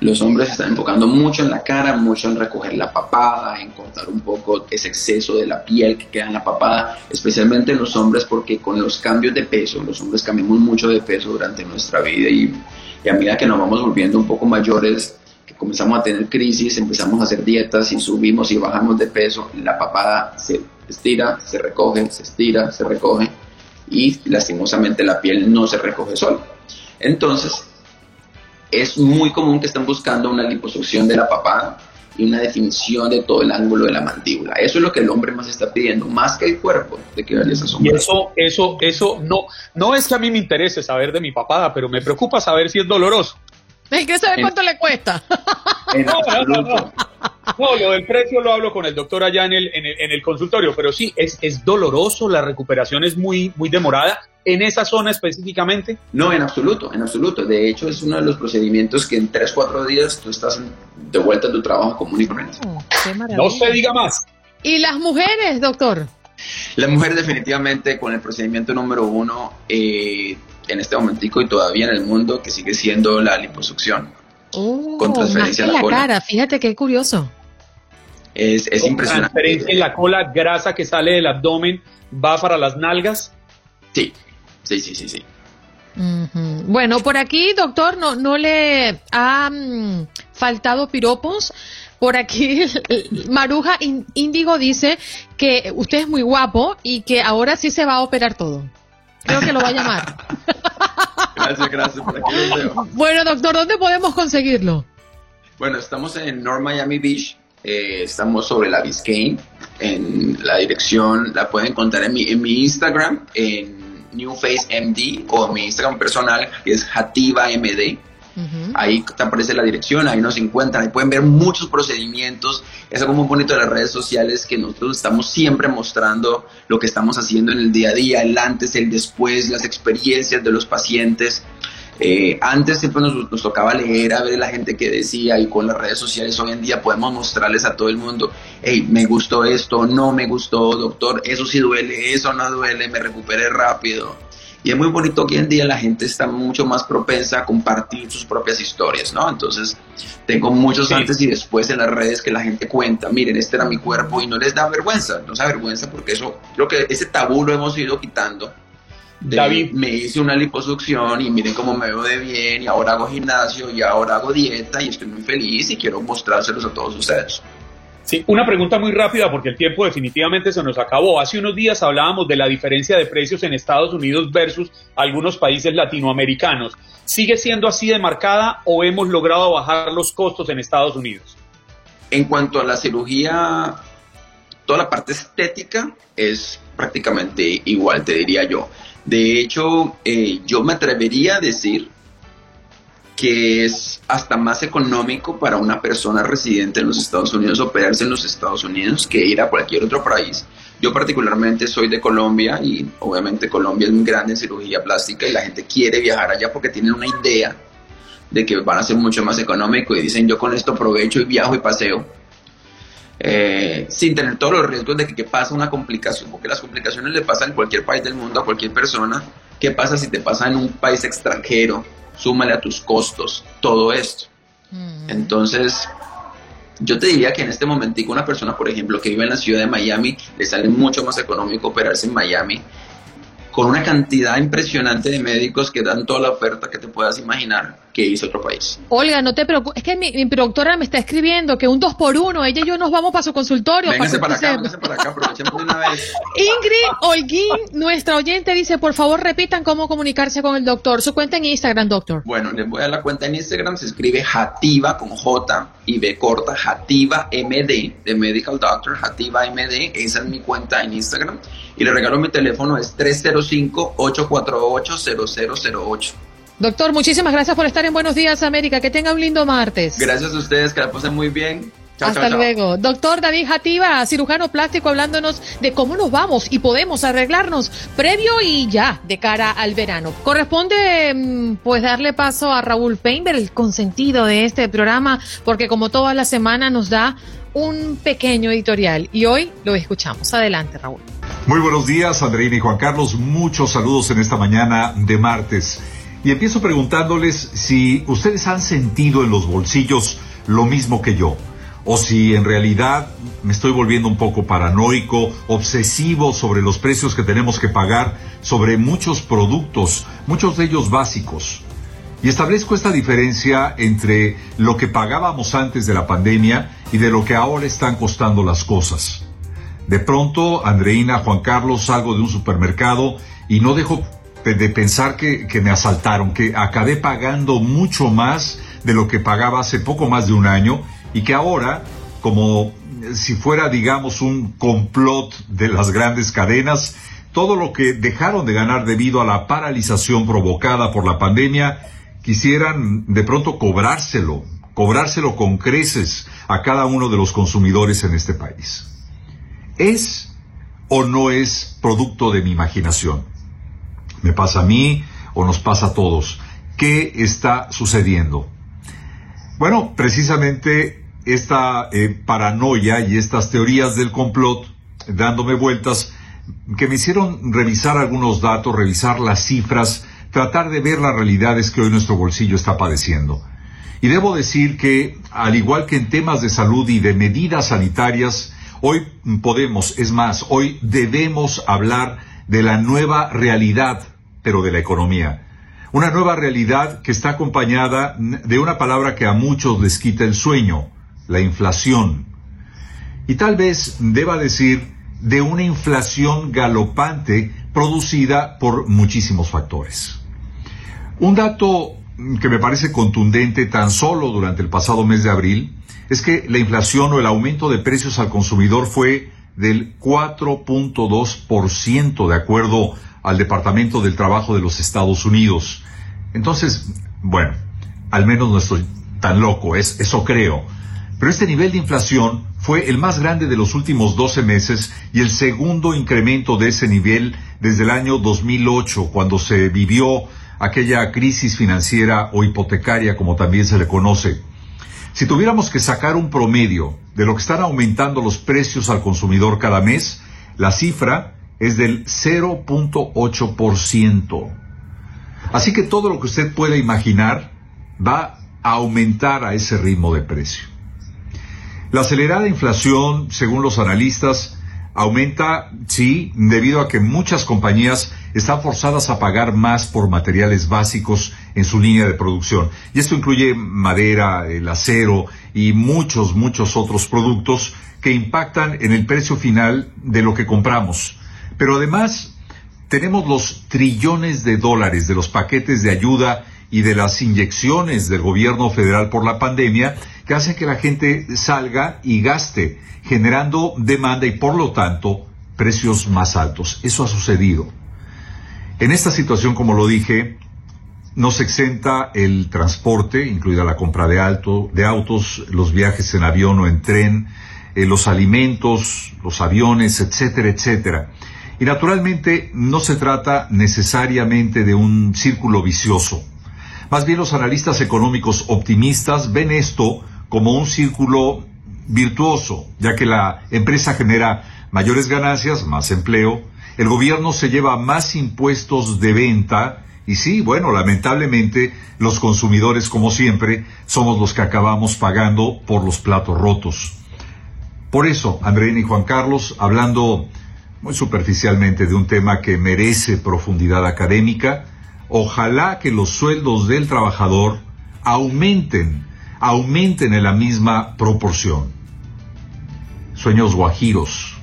Los hombres se están enfocando mucho en la cara, mucho en recoger la papada, en cortar un poco ese exceso de la piel que queda en la papada, especialmente en los hombres porque con los cambios de peso, los hombres cambiamos mucho de peso durante nuestra vida y, a medida que nos vamos volviendo un poco mayores, que comenzamos a tener crisis, empezamos a hacer dietas y subimos y bajamos de peso, la papada se estira, se recoge, se estira, se recoge y lastimosamente la piel no se recoge sola. Entonces, es muy común que estén buscando una liposucción de la papada y una definición de todo el ángulo de la mandíbula. Eso es lo que el hombre más está pidiendo, más que el cuerpo de que esa Y eso, eso, eso no, no es que a mí me interese saber de mi papada, pero me preocupa saber si es doloroso. Es que sabe cuánto le cuesta. En absoluto. No, lo del precio lo hablo con el doctor allá en el, en el, en el consultorio, pero sí, es, es doloroso, la recuperación es muy, muy demorada. ¿En esa zona específicamente? No, en absoluto, en absoluto. De hecho, es uno de los procedimientos que en 3, 4 días tú estás de vuelta a tu trabajo común y corriente. Oh, no se diga más. ¿Y las mujeres, doctor? La mujer definitivamente con el procedimiento número uno eh, en este momentico y todavía en el mundo que sigue siendo la liposucción. Oh, con transferencia en la, cara, fíjate qué curioso. Es, es impresionante. Transferencia en la cola, grasa que sale del abdomen, va para las nalgas. Sí, sí, sí, sí, sí. Bueno, por aquí, doctor, no, no le ha mm, faltado piropos. Por aquí, Maruja Índigo dice que usted es muy guapo y que ahora sí se va a operar todo. Creo que lo va a llamar. gracias, gracias. Por aquí veo. Bueno, doctor, ¿dónde podemos conseguirlo? Bueno, estamos en North Miami Beach. Eh, estamos sobre la Biscayne. En la dirección la pueden encontrar en mi, en mi Instagram, en Newface MD o en mi Instagram personal, que es Hativa MD. Ahí te aparece la dirección, ahí nos encuentran, ahí pueden ver muchos procedimientos. Es algo muy bonito de las redes sociales que nosotros estamos siempre mostrando lo que estamos haciendo en el día a día, el antes, el después, las experiencias de los pacientes. Eh, antes siempre nos, nos, tocaba leer, a ver la gente que decía y con las redes sociales hoy en día podemos mostrarles a todo el mundo, hey, me gustó esto, no me gustó, doctor, eso sí duele, eso no duele, me recuperé rápido. Y es muy bonito que hoy en día la gente está mucho más propensa a compartir sus propias historias, ¿no? Entonces, tengo muchos antes y después en las redes que la gente cuenta, miren, este era mi cuerpo y no les da vergüenza, no da vergüenza porque eso, creo que ese tabú lo hemos ido quitando. David. Me hice una liposucción y miren cómo me veo de bien y ahora hago gimnasio y ahora hago dieta y estoy muy feliz y quiero mostrárselos a todos ustedes. Sí, una pregunta muy rápida porque el tiempo definitivamente se nos acabó. Hace unos días hablábamos de la diferencia de precios en Estados Unidos versus algunos países latinoamericanos. ¿Sigue siendo así de marcada o hemos logrado bajar los costos en Estados Unidos? En cuanto a la cirugía, toda la parte estética es prácticamente igual, te diría yo. De hecho, eh, yo me atrevería a decir que es hasta más económico para una persona residente en los Estados Unidos operarse en los Estados Unidos que ir a cualquier otro país. Yo particularmente soy de Colombia y obviamente Colombia es muy grande en cirugía plástica y la gente quiere viajar allá porque tienen una idea de que van a ser mucho más económico y dicen yo con esto aprovecho y viajo y paseo. Eh, sin tener todos los riesgos de que, que pasa una complicación, porque las complicaciones le pasan en cualquier país del mundo a cualquier persona. ¿Qué pasa si te pasa en un país extranjero? súmale a tus costos todo esto. Mm. Entonces, yo te diría que en este momentico una persona, por ejemplo, que vive en la ciudad de Miami, le sale mucho más económico operarse en Miami con una cantidad impresionante de médicos que dan toda la oferta que te puedas imaginar que hizo otro país. Olga, no te preocupes, es que mi, productora me está escribiendo que un dos por uno, ella y yo nos vamos para su consultorio. Véngase para, acá, véngase para acá, aprovechemos de una vez. Ingrid Holguín, nuestra oyente, dice, por favor repitan cómo comunicarse con el doctor. Su cuenta en Instagram, doctor. Bueno, les voy a la cuenta en Instagram, se escribe Jativa con J y B corta, Jativa MD, de Medical Doctor, Jativa MD, esa es mi cuenta en Instagram. Y le regalo mi teléfono, es 305-848-0008. Doctor, muchísimas gracias por estar en Buenos Días América. Que tenga un lindo martes. Gracias a ustedes, que la pasen muy bien. Hasta luego. Doctor David Jativa, cirujano plástico, hablándonos de cómo nos vamos y podemos arreglarnos previo y ya de cara al verano. Corresponde mm, pues darle paso a Raúl Peinberg, el consentido de este programa, porque como toda la semana nos da un pequeño editorial y hoy lo escuchamos. Adelante, Raúl. Muy buenos días, Andreina y Juan Carlos. Muchos saludos en esta mañana de martes. Y empiezo preguntándoles si ustedes han sentido en los bolsillos lo mismo que yo, o si en realidad me estoy volviendo un poco paranoico, obsesivo sobre los precios que tenemos que pagar sobre muchos productos, muchos de ellos básicos. Y establezco esta diferencia entre lo que pagábamos antes de la pandemia y de lo que ahora están costando las cosas. De pronto, Andreina, Juan Carlos, salgo de un supermercado y no dejo de pensar que, me asaltaron, que acabé pagando mucho más de lo que pagaba hace poco más de un año y que ahora, como si fuera, digamos, un complot de las grandes cadenas, todo lo que dejaron de ganar debido a la paralización provocada por la pandemia, quisieran de pronto cobrárselo cobrárselo con creces a cada uno de los consumidores en este país. ¿Es o no es producto de mi imaginación? ¿Me pasa a mí o nos pasa a todos? ¿Qué está sucediendo? Bueno, precisamente esta eh, paranoia y estas teorías del complot dándome vueltas que me hicieron revisar algunos datos, revisar las cifras, tratar de ver las realidades que hoy nuestro bolsillo está padeciendo. Y debo decir que, al igual que en temas de salud y de medidas sanitarias, hoy podemos, es más, hoy debemos hablar de la nueva realidad, pero de la economía. Una nueva realidad que está acompañada de una palabra que a muchos les quita el sueño, la inflación. Y tal vez deba decir de una inflación galopante producida por muchísimos factores. Un dato que me parece contundente tan solo durante el pasado mes de abril es que la inflación o el aumento de precios al consumidor fue del 4.2% de acuerdo al Departamento del Trabajo de los Estados Unidos. Entonces, bueno, al menos no estoy tan loco, es, eso creo. Pero este nivel de inflación fue el más grande de los últimos 12 meses y el segundo incremento de ese nivel desde el año 2008, cuando se vivió aquella crisis financiera o hipotecaria, como también se le conoce. Si tuviéramos que sacar un promedio de lo que están aumentando los precios al consumidor cada mes, la cifra es del 0.8%. Así que todo lo que usted pueda imaginar va a aumentar a ese ritmo de precio. La acelerada inflación, según los analistas, aumenta, sí, debido a que muchas compañías están forzadas a pagar más por materiales básicos en su línea de producción. Y esto incluye madera, el acero y muchos, muchos otros productos que impactan en el precio final de lo que compramos. Pero además, tenemos los trillones de dólares de los paquetes de ayuda y de las inyecciones del gobierno federal por la pandemia que hacen que la gente salga y gaste, generando demanda y por lo tanto precios más altos. Eso ha sucedido. En esta situación, como lo dije, no se exenta el transporte, incluida la compra de, alto, de autos, los viajes en avión o en tren, eh, los alimentos, los aviones, etcétera, etcétera. Y naturalmente no se trata necesariamente de un círculo vicioso. Más bien los analistas económicos optimistas ven esto como un círculo virtuoso, ya que la empresa genera mayores ganancias, más empleo, el gobierno se lleva más impuestos de venta y sí, bueno, lamentablemente los consumidores, como siempre, somos los que acabamos pagando por los platos rotos. Por eso, Andreina y Juan Carlos, hablando muy superficialmente de un tema que merece profundidad académica, ojalá que los sueldos del trabajador aumenten, aumenten en la misma proporción. Sueños guajiros,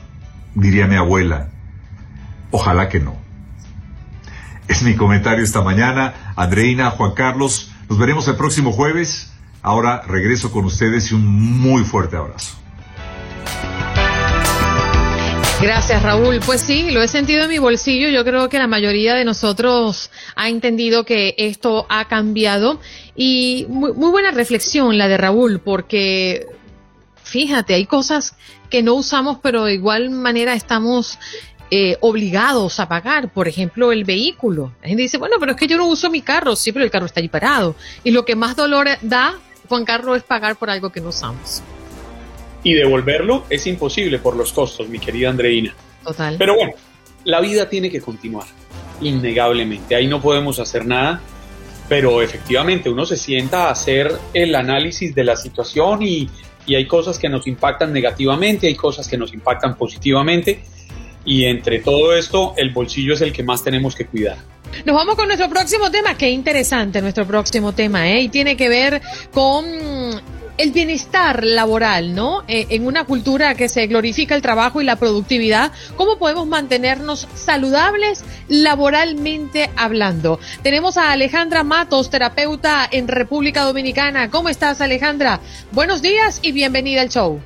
diría mi abuela, Ojalá que no. Es mi comentario esta mañana. Andreina, Juan Carlos, nos veremos el próximo jueves. Ahora regreso con ustedes y un muy fuerte abrazo. Gracias, Raúl. Pues sí, lo he sentido en mi bolsillo. Yo creo que la mayoría de nosotros ha entendido que esto ha cambiado. Y muy, muy buena reflexión la de Raúl, porque fíjate, hay cosas que no usamos, pero de igual manera estamos eh, obligados a pagar, por ejemplo, el vehículo. La gente dice, bueno, pero es que yo no uso mi carro, sí, pero el carro está ahí parado. Y lo que más dolor da, Juan Carlos, es pagar por algo que no usamos. Y devolverlo es imposible por los costos, mi querida Andreina. Total. Pero bueno, la vida tiene que continuar, innegablemente. Ahí no podemos hacer nada, pero efectivamente uno se sienta a hacer el análisis de la situación y, y hay cosas que nos impactan negativamente, hay cosas que nos impactan positivamente y entre todo esto el bolsillo es el que más tenemos que cuidar. Nos vamos con nuestro próximo tema, qué interesante nuestro próximo tema, ¿eh? y tiene que ver con el bienestar laboral, ¿no? Eh, en una cultura que se glorifica el trabajo y la productividad, ¿cómo podemos mantenernos saludables laboralmente hablando? Tenemos a Alejandra Matos, terapeuta en República Dominicana. ¿Cómo estás, Alejandra? Buenos días y bienvenida al show.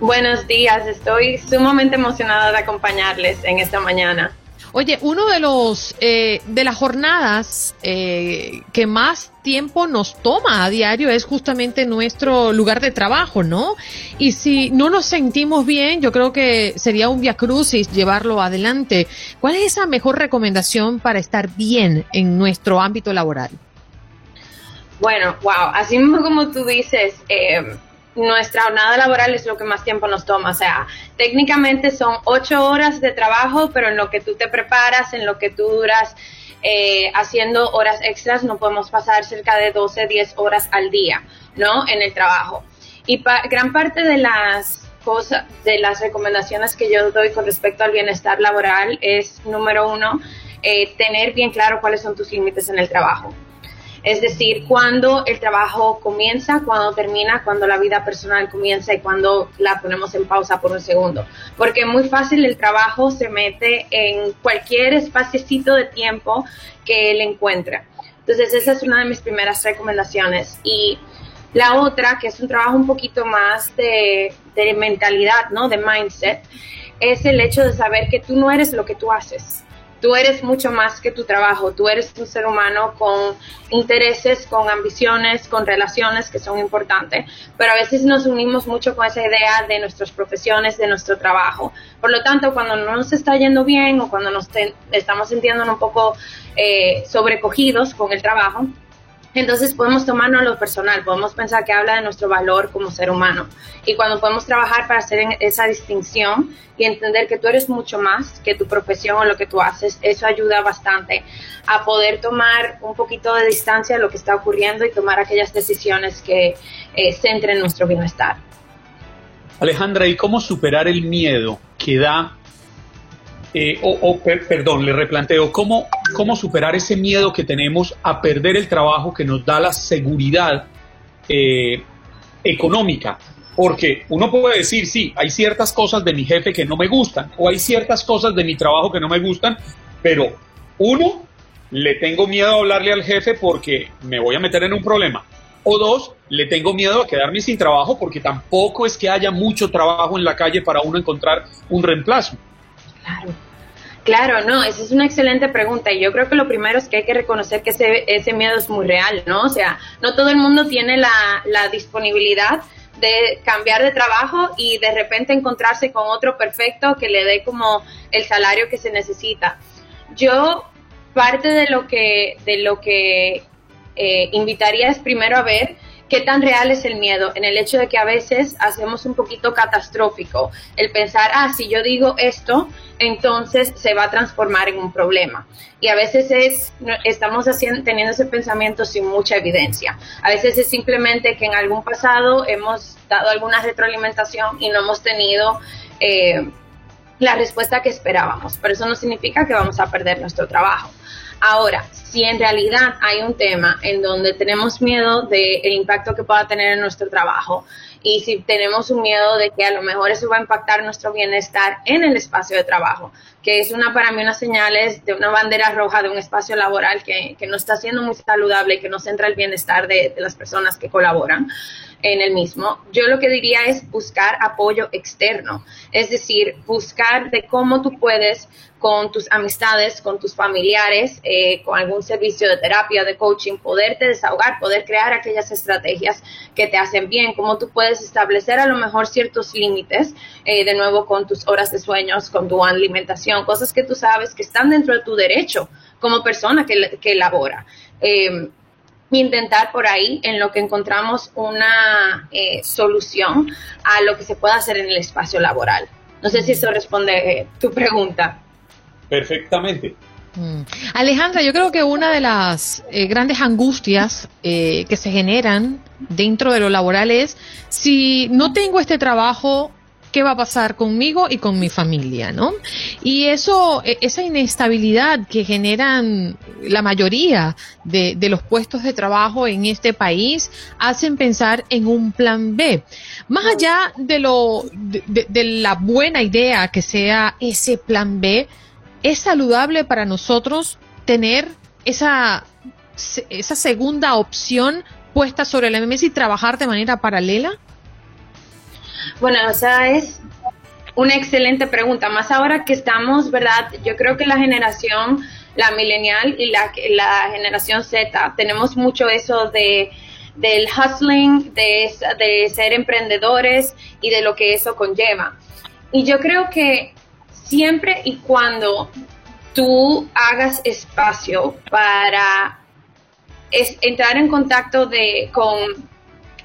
Buenos días, estoy sumamente emocionada de acompañarles en esta mañana. Oye, uno de los eh, de las jornadas eh, que más tiempo nos toma a diario es justamente nuestro lugar de trabajo, ¿no? Y si no nos sentimos bien, yo creo que sería un via crucis llevarlo adelante. ¿Cuál es esa mejor recomendación para estar bien en nuestro ámbito laboral? Bueno, wow, así mismo como tú dices, eh, nuestra jornada laboral es lo que más tiempo nos toma. O sea, técnicamente son ocho horas de trabajo, pero en lo que tú te preparas, en lo que tú duras eh, haciendo horas extras, no podemos pasar cerca de 12, 10 horas al día, ¿no? En el trabajo. Y gran parte de las cosas, de las recomendaciones que yo doy con respecto al bienestar laboral es, número uno, eh, tener bien claro cuáles son tus límites en el trabajo. Es decir, cuando el trabajo comienza, cuando termina, cuando la vida personal comienza y cuando la ponemos en pausa por un segundo. Porque muy fácil el trabajo se mete en cualquier espaciecito de tiempo que él encuentra. Entonces, esa es una de mis primeras recomendaciones. Y la otra, que es un trabajo un poquito más de, de mentalidad, ¿no? De mindset, es el hecho de saber que tú no eres lo que tú haces Tú eres mucho más que tu trabajo, tú eres un ser humano con intereses, con ambiciones, con relaciones que son importantes, pero a veces nos unimos mucho con esa idea de nuestras profesiones, de nuestro trabajo. Por lo tanto, cuando no nos está yendo bien o cuando nos estamos sintiendo un poco eh, sobrecogidos con el trabajo, entonces podemos tomarnos lo personal, podemos pensar que habla de nuestro valor como ser humano. Y cuando podemos trabajar para hacer esa distinción y entender que tú eres mucho más que tu profesión o lo que tú haces, eso ayuda bastante a poder tomar un poquito de distancia de lo que está ocurriendo y tomar aquellas decisiones que eh, centren nuestro bienestar. Alejandra, ¿y cómo superar el miedo que da eh, o, perdón, le replanteo, ¿cómo, ¿cómo superar ese miedo que tenemos a perder el trabajo que nos da la seguridad eh, económica? Porque uno puede decir, sí, hay ciertas cosas de mi jefe que no me gustan, o hay ciertas cosas de mi trabajo que no me gustan, pero uno, le tengo miedo a hablarle al jefe porque me voy a meter en un problema. O dos, le tengo miedo a quedarme sin trabajo porque tampoco es que haya mucho trabajo en la calle para uno encontrar un reemplazo. Claro. Claro, no, esa es una excelente pregunta y yo creo que lo primero es que hay que reconocer que ese, ese miedo es muy real, ¿no? O sea, no todo el mundo tiene la, disponibilidad de cambiar de trabajo y de repente encontrarse con otro perfecto que le dé como el salario que se necesita. Yo parte de lo que de lo que eh, invitaría es primero a ver qué tan real es el miedo en el hecho de que a veces hacemos un poquito catastrófico el pensar, ah, si yo digo esto, entonces se va a transformar en un problema. Y a veces es, estamos haciendo, teniendo ese pensamiento sin mucha evidencia. A veces es simplemente que en algún pasado hemos dado alguna retroalimentación y no hemos tenido eh, la respuesta que esperábamos. Pero eso no significa que vamos a perder nuestro trabajo. Ahora, si en realidad hay un tema en donde tenemos miedo del impacto que pueda tener en nuestro trabajo y si tenemos un miedo de que a lo mejor eso va a impactar nuestro bienestar en el espacio de trabajo, que es una para mí unas señales de una bandera roja de un espacio laboral que, no está siendo muy saludable y que no centra el bienestar de las personas que colaboran en el mismo, yo lo que diría es buscar apoyo externo, es decir, buscar de cómo tú puedes con tus amistades, con tus familiares, eh, con algún servicio de terapia, de coaching, poderte desahogar, poder crear aquellas estrategias que te hacen bien, cómo tú puedes establecer a lo mejor ciertos límites, eh, de nuevo con tus horas de sueños, con tu alimentación, cosas que tú sabes que están dentro de tu derecho como persona que, que elabora. Eh, intentar por ahí en lo que encontramos una eh, solución a lo que se pueda hacer en el espacio laboral. No sé si eso responde eh, tu pregunta. Perfectamente. Mm. Alejandra, yo creo que una de las eh, grandes angustias que se generan dentro de lo laboral es si no tengo este trabajo, qué va a pasar conmigo y con mi familia, ¿no? Y eso, e, esa inestabilidad que generan la mayoría de, los puestos de trabajo en este país hacen pensar en un plan B. Más allá de lo, de, la buena idea que sea ese plan B, ¿es saludable para nosotros tener esa, esa segunda opción puesta sobre la mesa y trabajar de manera paralela? Bueno, o sea, es una excelente pregunta, más ahora que estamos, ¿verdad? Yo creo que la generación, la millennial y la, la generación Z, tenemos mucho eso de del hustling, de, de ser emprendedores y de lo que eso conlleva. Y yo creo que siempre y cuando tú hagas espacio para entrar en contacto de, con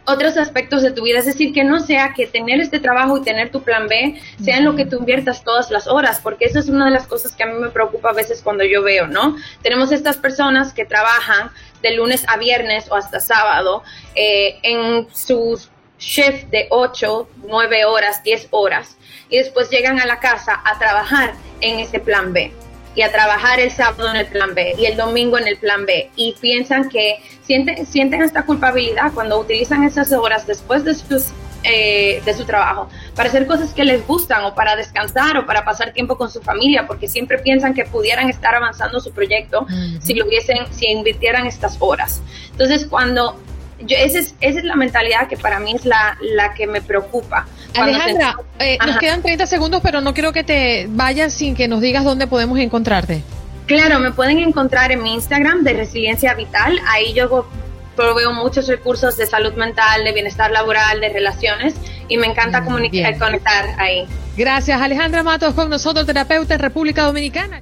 otros aspectos de tu vida. Es decir, que no sea que tener este trabajo y tener tu plan B sea en lo que tú inviertas todas las horas, porque eso es una de las cosas que a mí me preocupa a veces cuando yo veo, ¿no? Tenemos estas personas que trabajan de lunes a viernes o hasta sábado eh, en sus shift de 8, 9 horas, 10 horas, y después llegan a la casa a trabajar en ese plan B y a trabajar el sábado en el plan B y el domingo en el plan B y piensan que sienten, sienten esta culpabilidad cuando utilizan esas horas después de sus eh, de su trabajo, para hacer cosas que les gustan o para descansar o para pasar tiempo con su familia, porque siempre piensan que pudieran estar avanzando su proyecto si lo hubiesen, si invirtieran estas horas. Entonces, cuando yo, esa, es, esa es la mentalidad que para mí es la, la que me preocupa. Alejandra, eh, nos quedan 30 segundos, pero no quiero que te vayas sin que nos digas dónde podemos encontrarte. Claro, me pueden encontrar en mi Instagram de Resiliencia Vital. Ahí yo proveo muchos recursos de salud mental, de bienestar laboral, de relaciones y me encanta comunicar, conectar ahí. Gracias, Alejandra Matos con nosotros, terapeuta en República Dominicana.